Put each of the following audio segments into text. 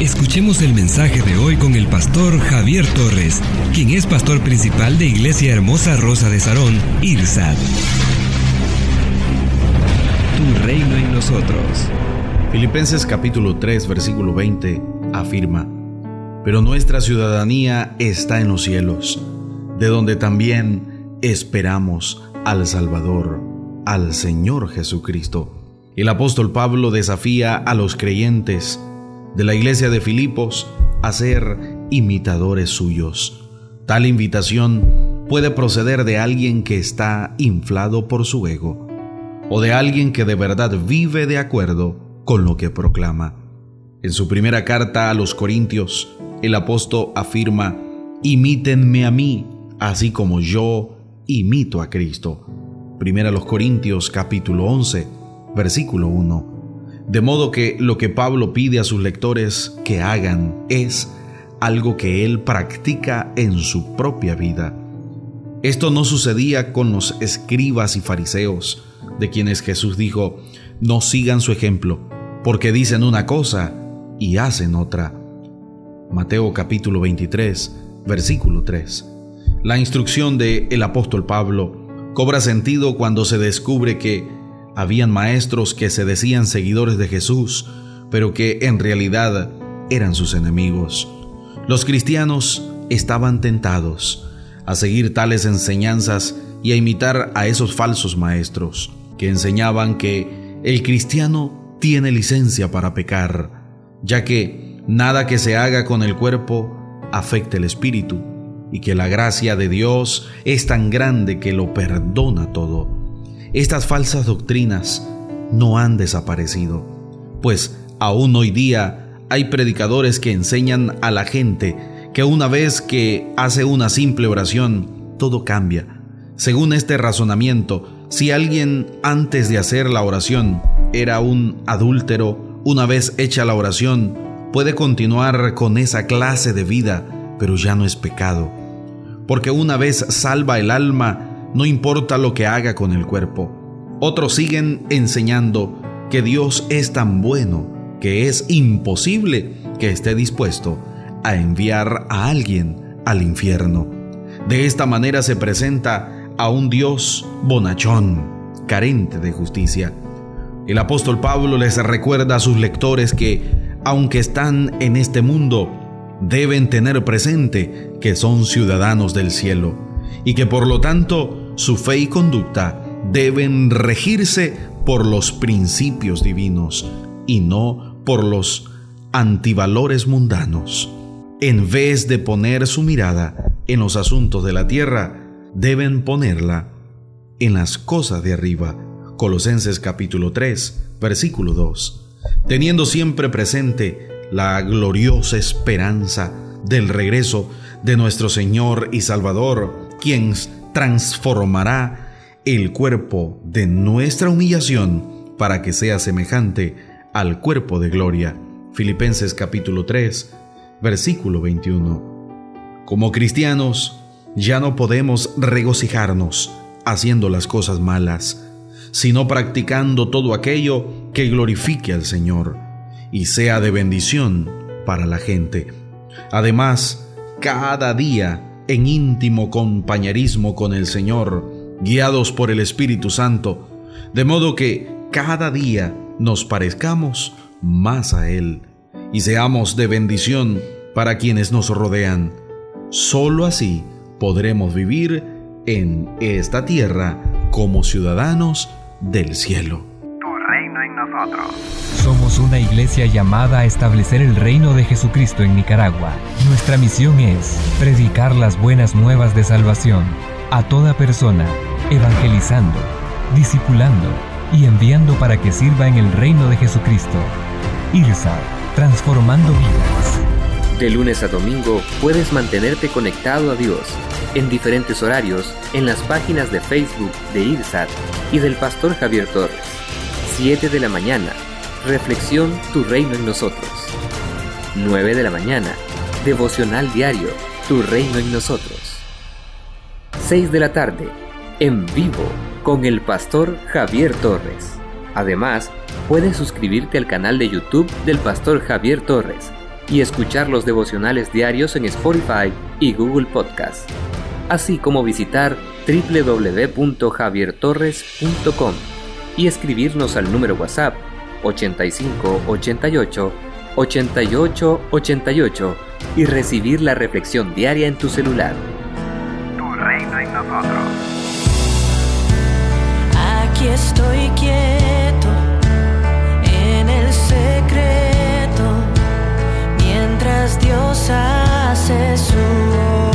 Escuchemos el mensaje de hoy con el pastor Javier Torres, quien es pastor principal de Iglesia Hermosa Rosa de Sarón, IRSAD. Tu reino en nosotros. Filipenses capítulo 3 versículo 20 afirma, Pero nuestra ciudadanía está en los cielos, de donde también esperamos al Salvador, al Señor Jesucristo. El apóstol Pablo desafía a los creyentes de la iglesia de Filipos a ser imitadores suyos. Tal invitación puede proceder de alguien que está inflado por su ego o de alguien que de verdad vive de acuerdo con lo que proclama. En su primera carta a los Corintios, el apóstol afirma, imítenme a mí, así como yo imito a Cristo. Primera los Corintios capítulo 11, versículo 1. De modo que lo que Pablo pide a sus lectores que hagan es algo que él practica en su propia vida. Esto no sucedía con los escribas y fariseos, de quienes Jesús dijo, no sigan su ejemplo, porque dicen una cosa y hacen otra. Mateo capítulo 23, versículo 3. La instrucción de el apóstol Pablo cobra sentido cuando se descubre que habían maestros que se decían seguidores de Jesús, pero que en realidad eran sus enemigos. Los cristianos estaban tentados a seguir tales enseñanzas y a imitar a esos falsos maestros que enseñaban que el cristiano tiene licencia para pecar, ya que nada que se haga con el cuerpo afecta el espíritu y que la gracia de Dios es tan grande que lo perdona todo. Estas falsas doctrinas no han desaparecido, pues aún hoy día hay predicadores que enseñan a la gente que una vez que hace una simple oración, todo cambia. Según este razonamiento, si alguien antes de hacer la oración era un adúltero, una vez hecha la oración, puede continuar con esa clase de vida, pero ya no es pecado. Porque una vez salva el alma, no importa lo que haga con el cuerpo. Otros siguen enseñando que Dios es tan bueno que es imposible que esté dispuesto a enviar a alguien al infierno. De esta manera se presenta a un Dios bonachón, carente de justicia. El apóstol Pablo les recuerda a sus lectores que, aunque están en este mundo, deben tener presente que son ciudadanos del cielo y que por lo tanto su fe y conducta deben regirse por los principios divinos y no por los antivalores mundanos. En vez de poner su mirada en los asuntos de la tierra, deben ponerla en las cosas de arriba. Colosenses capítulo 3, versículo 2. Teniendo siempre presente la gloriosa esperanza del regreso de nuestro Señor y Salvador, quien transformará el cuerpo de nuestra humillación para que sea semejante al cuerpo de gloria. Filipenses capítulo 3, versículo 21. Como cristianos, ya no podemos regocijarnos haciendo las cosas malas, sino practicando todo aquello que glorifique al Señor y sea de bendición para la gente. Además, cada día en íntimo compañerismo con el Señor, guiados por el Espíritu Santo, de modo que cada día nos parezcamos más a Él y seamos de bendición para quienes nos rodean. Solo así podremos vivir en esta tierra como ciudadanos del cielo. Tu reino en nosotros. Somos una iglesia llamada a establecer el reino de Jesucristo en Nicaragua. Nuestra misión es predicar las buenas nuevas de salvación a toda persona evangelizando, discipulando y enviando para que sirva en el reino de Jesucristo. IRSA, transformando vidas. De lunes a domingo puedes mantenerte conectado a Dios en diferentes horarios en las páginas de Facebook de IRSAT y del Pastor Javier Torres. 7 de la mañana, Reflexión Tu Reino en Nosotros. 9 de la mañana, Devocional Diario, Tu Reino en Nosotros. 6 de la tarde, en vivo, con el Pastor Javier Torres. Además, puedes suscribirte al canal de YouTube del Pastor Javier Torres y escuchar los devocionales diarios en Spotify y Google Podcast, así como visitar www.javiertorres.com y escribirnos al número WhatsApp 85 88 88 88 y recibir la reflexión diaria en tu celular. Tu reino en nosotros. Aquí estoy quieto en el secreto mientras Dios hace su obra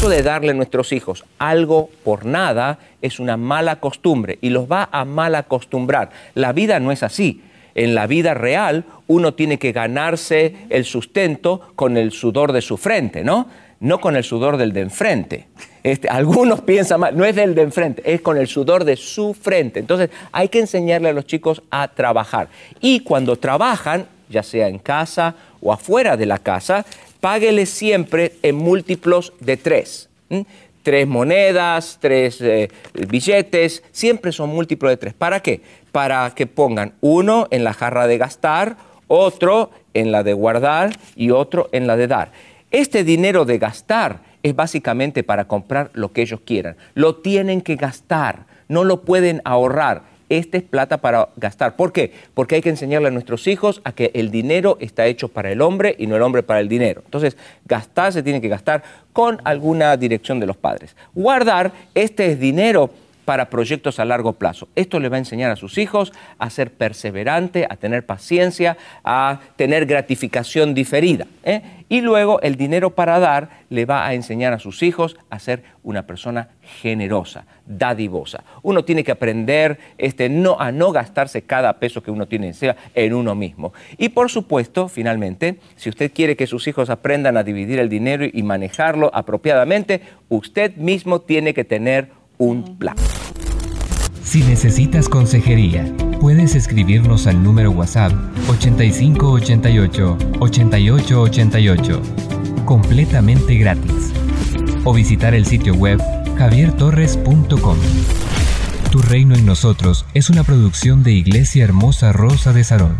Eso de darle a nuestros hijos algo por nada es una mala costumbre y los va a mal acostumbrar. La vida no es así. En la vida real uno tiene que ganarse el sustento con el sudor de su frente, ¿no? No con el sudor del de enfrente. Este, algunos piensan mal, no es del de enfrente, es con el sudor de su frente. Entonces hay que enseñarle a los chicos a trabajar. Y cuando trabajan, ya sea en casa o afuera de la casa, páguele siempre en múltiplos de tres. Tres monedas, tres eh, billetes, siempre son múltiplos de tres. ¿Para qué? Para que pongan uno en la jarra de gastar, otro en la de guardar y otro en la de dar. Este dinero de gastar es básicamente para comprar lo que ellos quieran. Lo tienen que gastar, no lo pueden ahorrar. Esta es plata para gastar. ¿Por qué? Porque hay que enseñarle a nuestros hijos a que el dinero está hecho para el hombre y no el hombre para el dinero. Entonces, gastar se tiene que gastar con alguna dirección de los padres. Guardar, este es dinero para proyectos a largo plazo. Esto le va a enseñar a sus hijos a ser perseverante, a tener paciencia, a tener gratificación diferida. ¿eh? Y luego el dinero para dar le va a enseñar a sus hijos a ser una persona generosa, dadivosa. Uno tiene que aprender este, no, a no gastarse cada peso que uno tiene en uno mismo. Y por supuesto, finalmente, si usted quiere que sus hijos aprendan a dividir el dinero y manejarlo apropiadamente, usted mismo tiene que tener un plan. Si necesitas consejería, puedes escribirnos al número WhatsApp 8588 8888, completamente gratis, o visitar el sitio web javiertorres.com. Tu reino en nosotros es una producción de Iglesia Hermosa Rosa de Sarón.